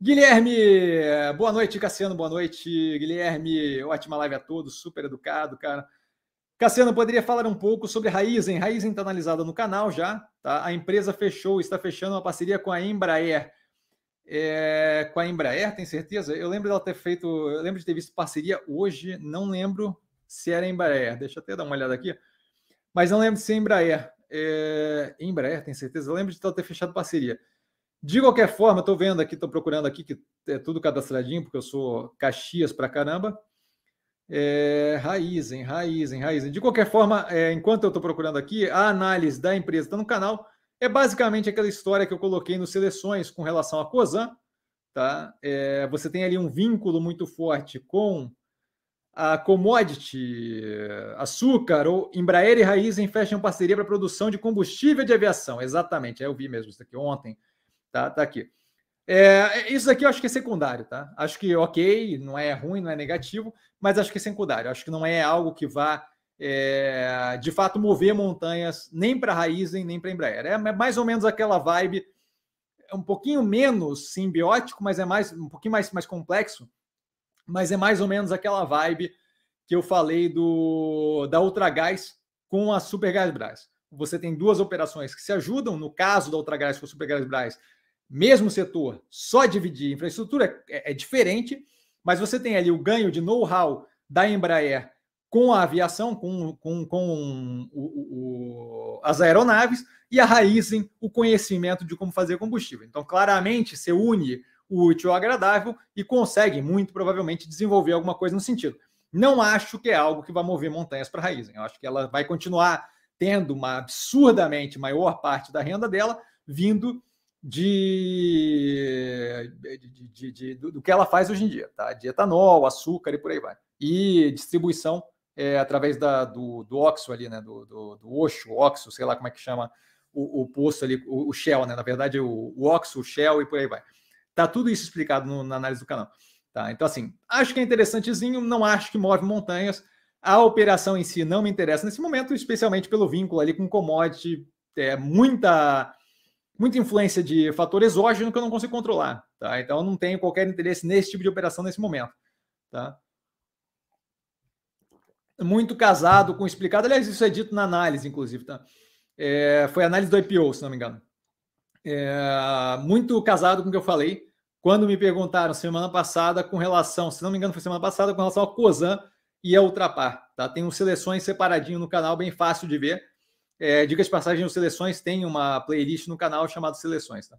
Guilherme, boa noite, Cassiano, boa noite, Guilherme, ótima live a todos, super educado, cara. Cassiano, poderia falar um pouco sobre Raizen? Raizen está analisada no canal já, tá? A empresa fechou, está fechando uma parceria com a Embraer. É, com a Embraer, tem certeza? Eu lembro dela ter feito, eu lembro de ter visto parceria hoje, não lembro se era Embraer. Deixa eu até dar uma olhada aqui. Mas não lembro se é Embraer. É, Embraer, tem certeza? Eu lembro de ela ter fechado parceria. De qualquer forma, estou vendo aqui, estou procurando aqui, que é tudo cadastradinho, porque eu sou Caxias para caramba. É, Raizen, Raizen, Raizen. De qualquer forma, é, enquanto eu estou procurando aqui, a análise da empresa está no canal. É basicamente aquela história que eu coloquei nos seleções com relação a Cosan. Tá? É, você tem ali um vínculo muito forte com a commodity, açúcar, ou Embraer e Raizen fecham parceria para produção de combustível de aviação. Exatamente, eu vi mesmo isso aqui ontem. Tá, tá aqui. É, isso aqui eu acho que é secundário, tá? Acho que ok, não é ruim, não é negativo, mas acho que é secundário. Acho que não é algo que vá é, de fato mover montanhas nem para Raizen nem para Embraer. É mais ou menos aquela vibe, é um pouquinho menos simbiótico, mas é mais um pouquinho mais, mais complexo, mas é mais ou menos aquela vibe que eu falei do da Ultragás com a Supergás Brás. Você tem duas operações que se ajudam, no caso da Ultragás com a Supergás Brás, mesmo setor, só dividir infraestrutura é, é diferente, mas você tem ali o ganho de know-how da Embraer com a aviação, com, com, com o, o, as aeronaves, e a Raizen, o conhecimento de como fazer combustível. Então, claramente, você une o útil ao agradável e consegue, muito provavelmente, desenvolver alguma coisa no sentido. Não acho que é algo que vai mover montanhas para a Raizen. Eu acho que ela vai continuar tendo uma absurdamente maior parte da renda dela vindo de, de, de, do que ela faz hoje em dia, tá? De etanol, açúcar e por aí vai. E distribuição é, através da, do, do Oxo ali, né? Do, do, do Oxo, Oxo, sei lá como é que chama o, o ali, o, o, Shell, né? Na verdade, o, o Oxo, o Shell e por aí vai. Tá tudo isso explicado no, na análise do canal. Tá? Então, assim, acho que é interessantezinho, não acho que move montanhas. A operação em si não me interessa nesse momento, especialmente pelo vínculo ali com commodity, é muita muita influência de fator exógeno que eu não consigo controlar. Tá? Então, eu não tenho qualquer interesse nesse tipo de operação nesse momento. Tá? Muito casado com explicado. Aliás, isso é dito na análise, inclusive. Tá? É, foi análise do IPO, se não me engano. É, muito casado com o que eu falei quando me perguntaram semana passada com relação, se não me engano, foi semana passada, com relação ao COSAN e a Ultrapar. Tá? Tem uns seleções separadinho no canal, bem fácil de ver. É, dicas de passagem, os Seleções tem uma playlist no canal chamada Seleções. Tá?